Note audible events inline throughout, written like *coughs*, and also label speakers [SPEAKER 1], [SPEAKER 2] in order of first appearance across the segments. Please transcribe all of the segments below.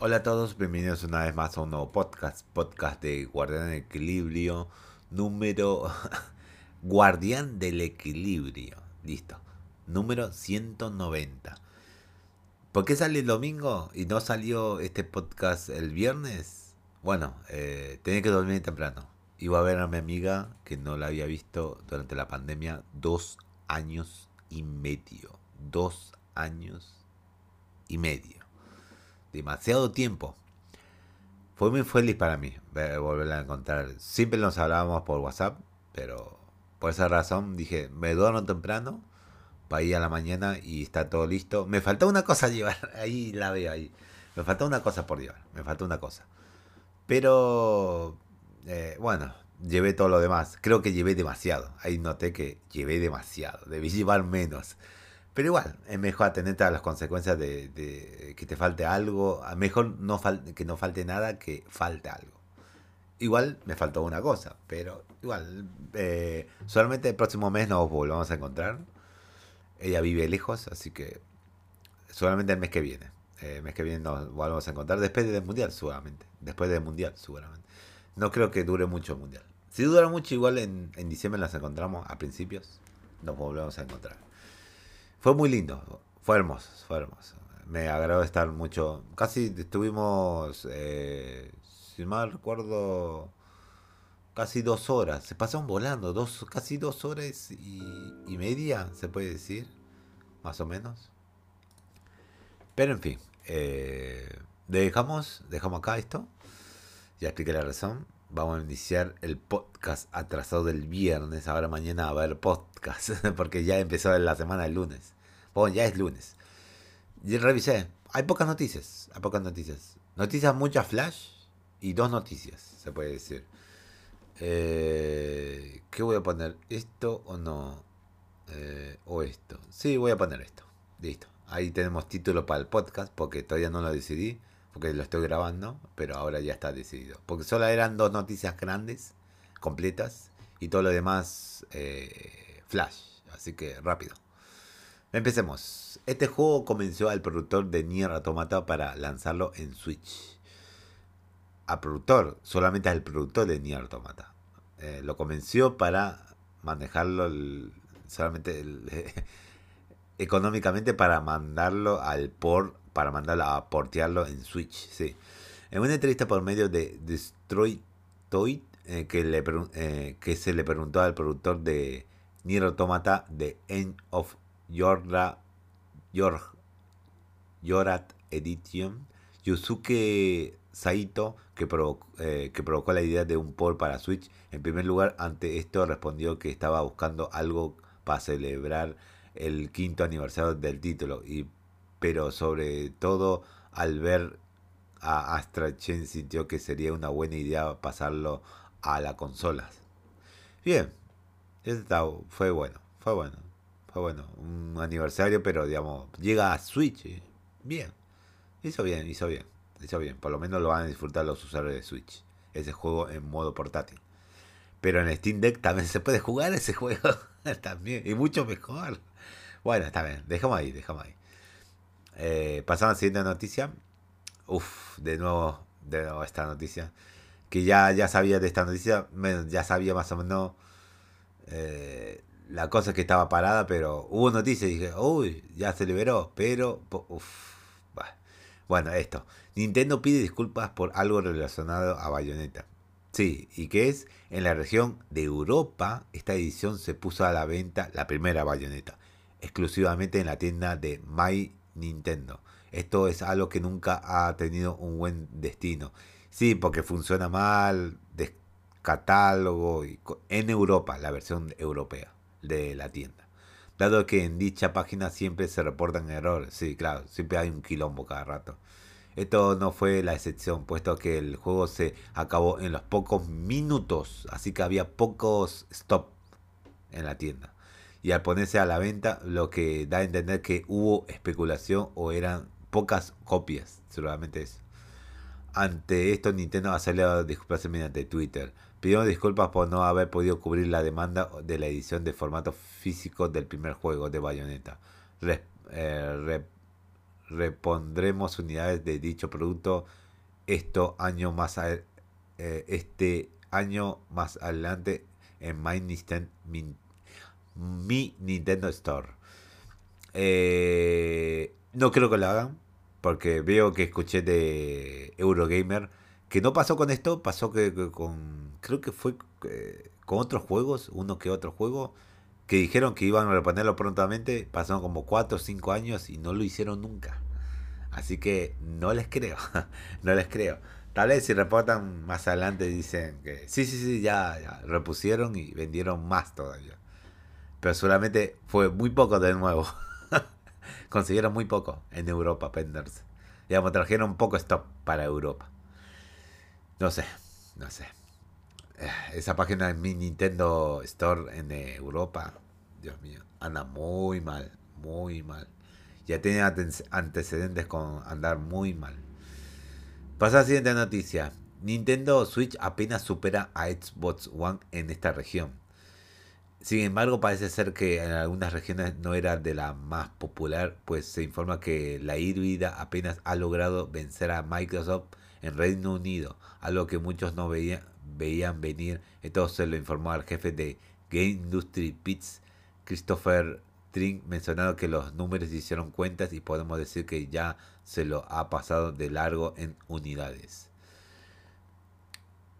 [SPEAKER 1] Hola a todos, bienvenidos una vez más a un nuevo podcast, podcast de Guardián del Equilibrio, número... *laughs* Guardián del Equilibrio, listo, número 190. ¿Por qué sale el domingo y no salió este podcast el viernes? Bueno, eh, tenía que dormir temprano. Iba a ver a mi amiga que no la había visto durante la pandemia dos años y medio. Dos años y medio demasiado tiempo. Fue muy feliz para mí volverla a encontrar. Siempre nos hablábamos por WhatsApp, pero por esa razón dije, me duermo temprano para ir a la mañana y está todo listo. Me falta una cosa *laughs* llevar, ahí la veo ahí. Me falta una cosa por llevar, me falta una cosa. Pero, eh, bueno, llevé todo lo demás. Creo que llevé demasiado. Ahí noté que llevé demasiado. Debí llevar menos. Pero igual, es mejor atenderte a las consecuencias de, que te falte algo. Mejor no que no falte nada que falte algo. Igual me faltó una cosa, pero igual, eh, solamente el próximo mes nos volvamos a encontrar. Ella vive lejos, así que solamente el mes que viene. Eh, el mes que viene nos volvamos a encontrar después del mundial, seguramente. Después del mundial, seguramente. No creo que dure mucho el mundial. Si dura mucho, igual en, en diciembre nos encontramos a principios. Nos volvemos a encontrar. Fue muy lindo, fue hermoso, fue hermoso. Me agradó estar mucho. Casi estuvimos, eh, si mal recuerdo, casi dos horas. Se pasaron volando, dos, casi dos horas y, media, se puede decir, más o menos. Pero en fin, eh, dejamos, dejamos acá esto. Ya expliqué la razón. Vamos a iniciar el podcast atrasado del viernes. Ahora mañana va a haber podcast. *laughs* Porque ya empezó la semana del lunes. Bueno, ya es lunes. Y revisé. Hay pocas noticias. Hay pocas noticias. Noticias muchas flash y dos noticias, se puede decir. Eh, ¿Qué voy a poner? ¿Esto o no? Eh, ¿O esto? Sí, voy a poner esto. Listo. Ahí tenemos título para el podcast porque todavía no lo decidí. Porque lo estoy grabando, pero ahora ya está decidido. Porque solo eran dos noticias grandes, completas, y todo lo demás eh, flash. Así que rápido. Empecemos. Este juego comenzó al productor de Nier Automata para lanzarlo en Switch. Al productor, solamente al productor de Nier Automata. Eh, lo convenció para manejarlo solamente *laughs* económicamente para mandarlo al port, para mandarlo a portearlo en Switch. Sí. En una entrevista por medio de Destroy Toy, eh, que, le, eh, que se le preguntó al productor de Nier Automata de End of Yorra, Yor, Yorat Edition, Yusuke Saito, que, eh, que provocó la idea de un port para Switch. En primer lugar, ante esto respondió que estaba buscando algo para celebrar el quinto aniversario del título, y, pero sobre todo al ver a Astra Chen sintió que sería una buena idea pasarlo a las consolas. Bien, esto fue bueno, fue bueno bueno, un aniversario, pero digamos, llega a Switch. Eh. Bien. Hizo bien, hizo bien. Hizo bien. Por lo menos lo van a disfrutar los usuarios de Switch. Ese juego en modo portátil. Pero en Steam Deck también se puede jugar ese *laughs* juego. también. Y mucho mejor. Bueno, está bien. Dejamos ahí, dejamos ahí. Eh, pasamos a la siguiente noticia. Uf, de nuevo, de nuevo esta noticia. Que ya, ya sabía de esta noticia. Ya sabía más o menos eh, la cosa es que estaba parada, pero hubo noticias dije, uy, ya se liberó, pero, uff, bueno, esto. Nintendo pide disculpas por algo relacionado a Bayonetta. Sí, ¿y qué es? En la región de Europa, esta edición se puso a la venta, la primera Bayonetta, exclusivamente en la tienda de My Nintendo. Esto es algo que nunca ha tenido un buen destino. Sí, porque funciona mal, de catálogo, en Europa, la versión europea de la tienda. Dado que en dicha página siempre se reportan errores. Sí, claro, siempre hay un quilombo cada rato. Esto no fue la excepción, puesto que el juego se acabó en los pocos minutos, así que había pocos stop en la tienda. Y al ponerse a la venta, lo que da a entender que hubo especulación o eran pocas copias, seguramente eso. Ante esto, Nintendo ha salido a disculparse mediante Twitter. Pidió disculpas por no haber podido cubrir la demanda de la edición de formato físico del primer juego de Bayonetta. Eh, repondremos unidades de dicho producto esto año más a, eh, este año más adelante en mi, Nintendo Store. Eh, no creo que lo hagan, porque veo que escuché de Eurogamer que no pasó con esto, pasó que, con, creo que fue eh, con otros juegos, uno que otro juego, que dijeron que iban a reponerlo prontamente, pasaron como 4 o 5 años y no lo hicieron nunca. Así que no les creo, *laughs* no les creo. Tal vez si reportan más adelante dicen que sí, sí, sí, ya, repusieron y vendieron más todavía. Pero solamente fue muy poco de nuevo. *laughs* Consiguieron muy poco en Europa venderse. Digamos, trajeron poco stop para Europa. No sé, no sé. *sighs* Esa página de mi Nintendo Store en Europa, Dios mío, anda muy mal, muy mal. Ya tiene antecedentes con andar muy mal. Pasa la siguiente noticia. Nintendo Switch apenas supera a Xbox One en esta región. Sin embargo, parece ser que en algunas regiones no era de la más popular, pues se informa que la híbrida apenas ha logrado vencer a Microsoft en Reino Unido, algo que muchos no veían, veían venir. Esto se lo informó al jefe de Game Industry Pits, Christopher Trink, mencionado que los números hicieron cuentas y podemos decir que ya se lo ha pasado de largo en unidades.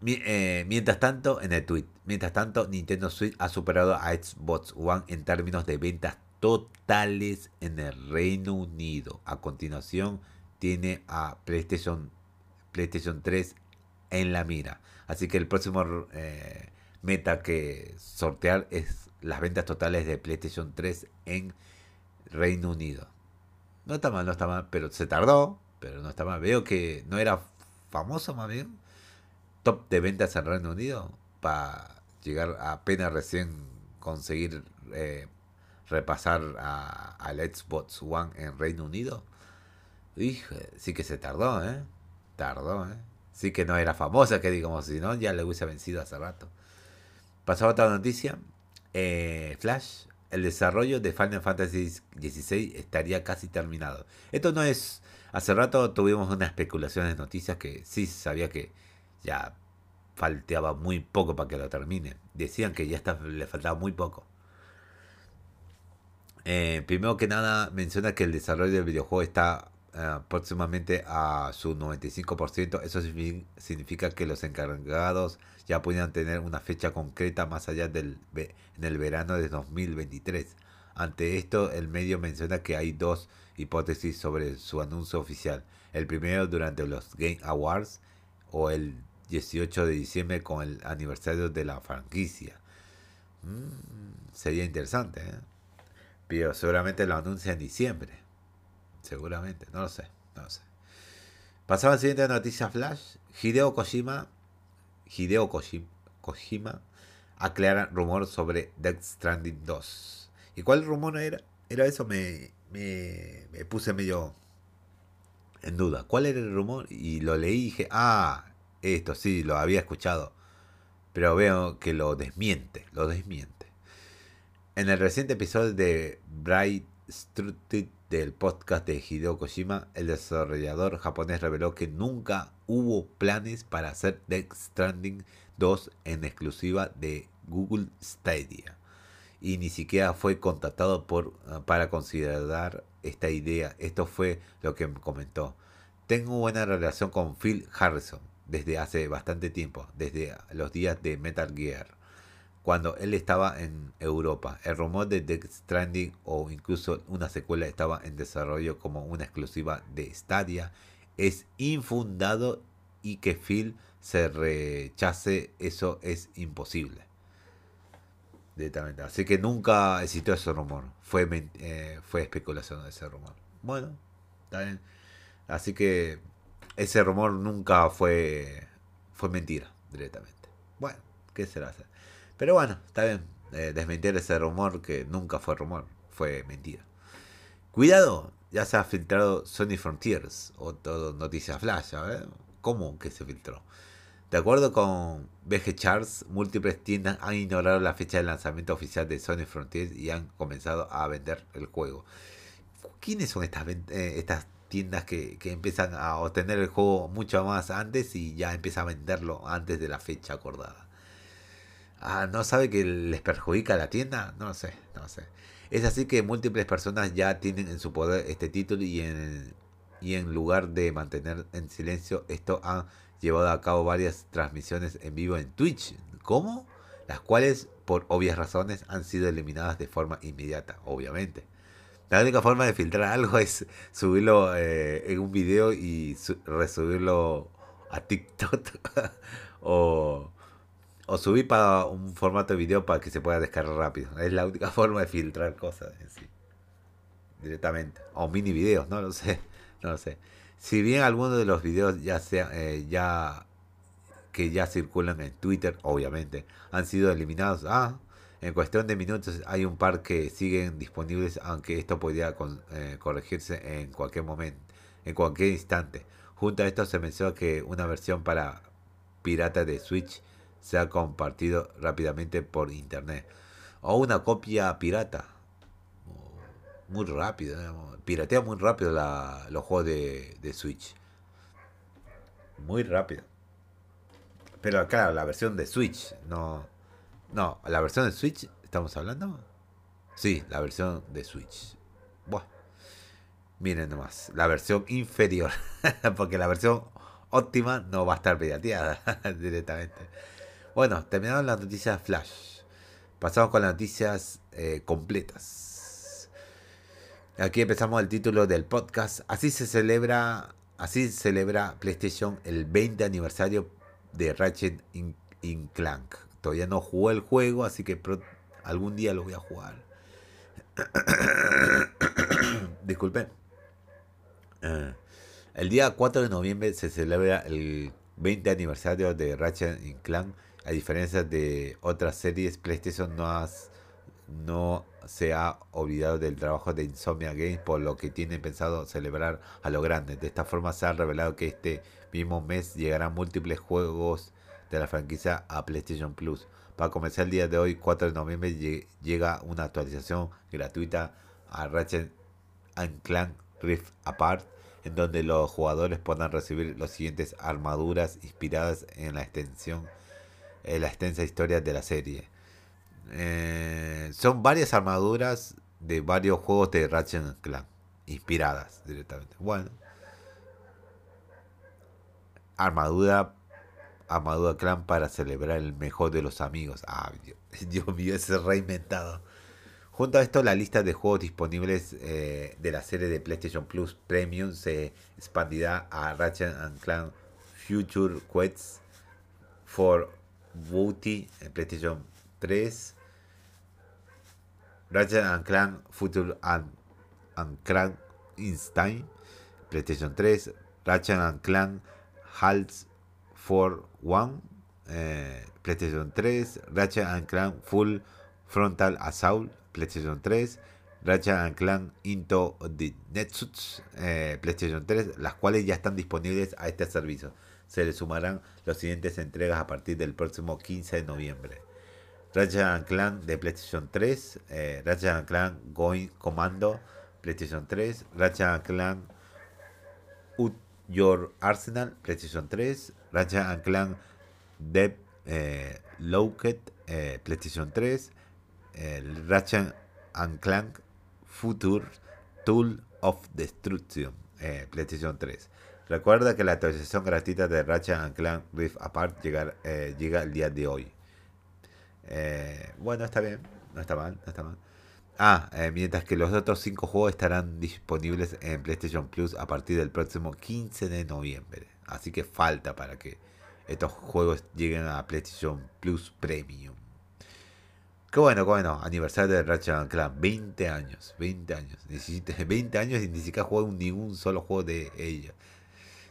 [SPEAKER 1] Eh, mientras tanto, en el tweet, mientras tanto, Nintendo Switch ha superado a Xbox One en términos de ventas totales en el Reino Unido. A continuación, tiene a PlayStation, PlayStation 3 en la mira. Así que el próximo eh, meta que sortear es las ventas totales de PlayStation 3 en Reino Unido. No está mal, no está mal, pero se tardó, pero no está mal. Veo que no era famoso más bien. Top de ventas en Reino Unido para llegar a apenas recién conseguir eh, repasar al Xbox One en Reino Unido. Hijo, sí que se tardó, ¿eh? Tardó, ¿eh? Sí que no era famosa, que digamos, si no, ya le hubiese vencido hace rato. Pasó otra noticia. Eh, Flash, el desarrollo de Final Fantasy XVI estaría casi terminado. Esto no es... Hace rato tuvimos una especulación de noticias que sí sabía que ya faltaba muy poco para que lo termine. Decían que ya le faltaba muy poco. Eh, primero que nada, menciona que el desarrollo del videojuego está eh, próximamente a su 95%. Eso significa que los encargados ya pueden tener una fecha concreta más allá del en el verano de 2023. Ante esto, el medio menciona que hay dos hipótesis sobre su anuncio oficial. El primero durante los Game Awards o el 18 de diciembre con el aniversario de la franquicia. Mm, sería interesante, ¿eh? pero seguramente lo anuncia en diciembre. Seguramente, no lo sé, no lo sé. Pasaba a la siguiente noticia flash. Hideo Kojima, Hideo Kojima, aclara rumor sobre Death Stranding 2. ¿Y cuál rumor era? Era eso, me, me, me puse medio en duda. ¿Cuál era el rumor? Y lo leí y dije, ah, esto sí, lo había escuchado. Pero veo que lo desmiente, lo desmiente. En el reciente episodio de Bright Strutted del podcast de Hideo Kojima, el desarrollador japonés reveló que nunca hubo planes para hacer Death Stranding 2 en exclusiva de Google Stadia y ni siquiera fue contactado por, ah, para considerar esta idea. Esto fue lo que comentó. Tengo buena relación con Phil Harrison desde hace bastante tiempo, desde los días de Metal Gear cuando él estaba en Europa. El rumor de Death Stranding o incluso una secuela estaba en desarrollo como una exclusiva de Stadia es infundado y que Phil se rechace eso es imposible. Directamente. Así que nunca existió ese rumor. Fue, eh, fue especulación de ese rumor. Bueno, está bien. Así que ese rumor nunca fue, fue mentira directamente. Bueno, ¿qué se hace? Pero bueno, está bien. Eh, desmentir ese rumor que nunca fue rumor, fue mentira. Cuidado, ya se ha filtrado Sony Frontiers, o todo noticia flash, ver ¿Cómo que se filtró? De acuerdo con BG Charts, múltiples tiendas han ignorado la fecha de lanzamiento oficial de Sony Frontiers y han comenzado a vender el juego. ¿Quiénes son estas, eh, estas tiendas que, que empiezan a obtener el juego mucho más antes y ya empieza a venderlo antes de la fecha acordada. Ah, ¿no sabe que les perjudica la tienda? No sé, no sé. Es así que múltiples personas ya tienen en su poder este título y en, y en lugar de mantener en silencio esto han llevado a cabo varias transmisiones en vivo en Twitch. ¿Cómo? Las cuales, por obvias razones, han sido eliminadas de forma inmediata, obviamente. La única forma de filtrar algo *laughs* es subirlo eh, en un video y resubirlo a TikTok *laughs* o, o subir para un formato de video para que se pueda descargar rápido. Es la única *laughs* forma de filtrar cosas en sí. Directamente. O mini videos, no lo sé. *laughs* No lo sé. Si bien algunos de los videos ya sea, eh, ya que ya circulan en Twitter, obviamente, han sido eliminados. Ah, en cuestión de minutos hay un par que siguen disponibles, aunque esto podría eh, corregirse en cualquier momento, en cualquier instante. Junto a esto se mencionó que una versión para pirata de Switch se ha compartido rápidamente por internet. O una copia pirata. Muy rápido. Piratea muy rápido los juegos de, de Switch. Muy rápido. Pero claro, la versión de Switch, no. No, la versión de Switch, ¿estamos hablando? Sí, la versión de Switch. Buah. Miren nomás, la versión inferior. *laughs* Porque la versión óptima no va a estar pirateada *laughs* directamente. Bueno, terminaron las noticias Flash. Pasamos con las noticias eh, completas. Aquí empezamos el título del podcast. Así se celebra, así celebra PlayStation el 20 aniversario de Ratchet in, Clank. Todavía no jugué el juego, así que algún día lo voy a jugar. *coughs* Disculpen. Eh, el día 4 de noviembre se celebra el 20 aniversario de Ratchet Clank. A diferencia de otras series, PlayStation no, no se ha olvidado del trabajo de Insomnia Games, por lo que tiene pensado celebrar a lo grande. De esta forma se ha revelado que este mismo mes llegarán múltiples juegos de la franquicia a PlayStation Plus. Para comenzar el día de hoy, 4 de noviembre, llega una actualización gratuita a Ratchet Clank Rift Apart, en donde los jugadores podrán recibir las siguientes armaduras inspiradas en la extensión, en la extensa historia de la serie. Eh, son varias armaduras de varios juegos de Ratchet Clank, inspiradas directamente. Bueno, armadura armadura clan para celebrar el mejor de los amigos. Ah, Dios, *laughs* mío, ese reinventado. Junto a esto, la lista de juegos disponibles eh, de la serie de PlayStation Plus Premium se expandirá a Ratchet Clank Future Quests for Booty en PlayStation 3, Ratchet Clank Future and, Clank Instinct PlayStation 3, Ratchet Clank Halts for One, eh, PlayStation 3, Ratchet and Clank Full Frontal Assault, PlayStation 3, Ratchet and Clank Into the Nexus, eh, PlayStation 3, las cuales ya están disponibles a este servicio. Se le sumarán las siguientes entregas a partir del próximo 15 de noviembre. Ratchet Clank de PlayStation 3, eh, Ratchet Clank Going Commando, PlayStation 3, Ratchet Clank Ut Your Arsenal, PlayStation 3, Ratchet Clank Dead eh, eh, PlayStation 3, el Ratchet Clank Future Tool of Destruction, eh, PlayStation 3. Recuerda que la actualización gratuita de Ratchet Clank Rift Apart llega, eh, llega el día de hoy. bueno, está bien, no está mal, no está mal. Ah, eh, mientras que los otros 5 juegos estarán disponibles en PlayStation Plus a partir del próximo 15 de noviembre. Así que falta para que estos juegos lleguen a PlayStation Plus Premium. Qué bueno, qué bueno. Aniversario de Ratchet Clank. 20 años. 20 años. Necesito, 20 *laughs* años y ni siquiera juego ningún solo juego de ella.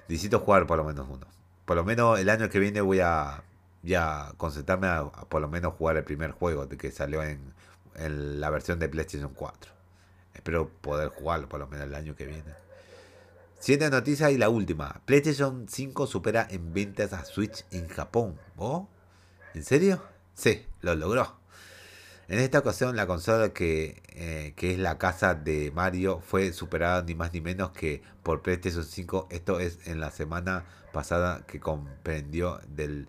[SPEAKER 1] Necesito jugar por lo menos uno. Por lo menos el año que viene voy a ya concentrarme a, por lo menos jugar el primer juego que salió en en la versión de PlayStation 4. Espero poder jugarlo por lo menos el año que viene. Siete noticias y la última. PlayStation 5 supera en ventas a Switch en Japón. ¿Oh? ¿En serio? Sí, lo logró. En esta ocasión la consola que, eh, que es la casa de Mario fue superada ni más ni menos que por PlayStation 5. Esto es en la semana pasada que comprendió del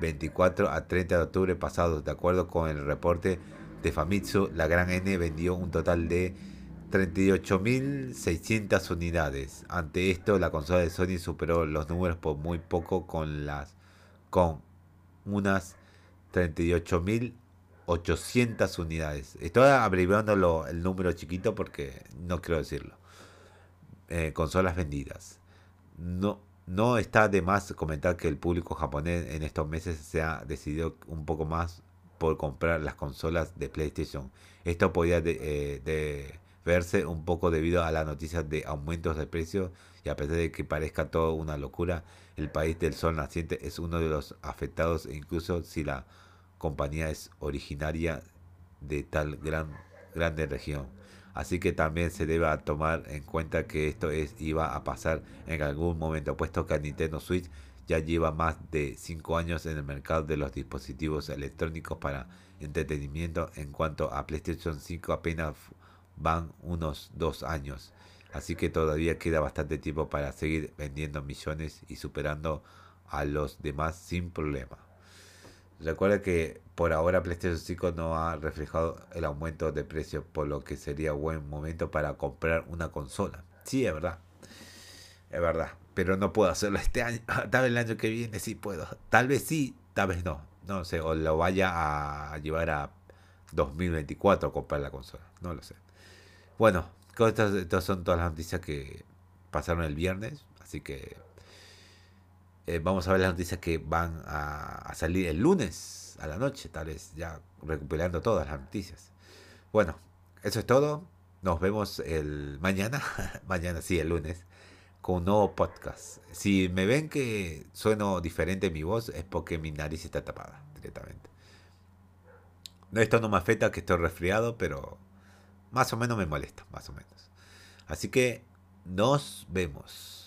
[SPEAKER 1] 24 a 30 de octubre pasado. De acuerdo con el reporte de Famitsu, la gran N vendió un total de 38.600 unidades. Ante esto, la consola de Sony superó los números por muy poco con las con unas 38.800 unidades. Estoy abreviando el número chiquito porque no quiero decirlo. Eh, consolas vendidas. No, no está de más comentar que el público japonés en estos meses se ha decidido un poco más por comprar las consolas de PlayStation. Esto podía eh, verse un poco debido a las noticias de aumentos de precios y a pesar de que parezca todo una locura, el país del sol naciente es uno de los afectados e incluso si la compañía es originaria de tal gran grande región. Así que también se debe tomar en cuenta que esto es, iba a pasar en algún momento, puesto que Nintendo Switch ya lleva más de 5 años en el mercado de los dispositivos electrónicos para entretenimiento. En cuanto a PlayStation 5 apenas van unos 2 años. Así que todavía queda bastante tiempo para seguir vendiendo millones y superando a los demás sin problema. Recuerda que por ahora PlayStation 5 no ha reflejado el aumento de precios, por lo que sería buen momento para comprar una consola. Sí, es verdad. Es verdad. Pero no puedo hacerlo este año. *laughs* Tal vez el año que viene sí puedo. Tal vez sí, tal vez no. No sé. O lo vaya a llevar a 2024 a comprar la consola. No lo sé. Bueno, estas, son todas las noticias que pasaron el viernes. Así que eh, vamos a ver las noticias que van a, salir el lunes a la noche, tal vez ya recuperando todas las noticias. Bueno, eso es todo. Nos vemos el mañana, *laughs* mañana sí, el lunes, con un nuevo podcast. Si me ven que sueno diferente mi voz, es porque mi nariz está tapada directamente. Esto no me afecta que estoy resfriado, pero más o menos me molesta, más o menos. Así que nos vemos.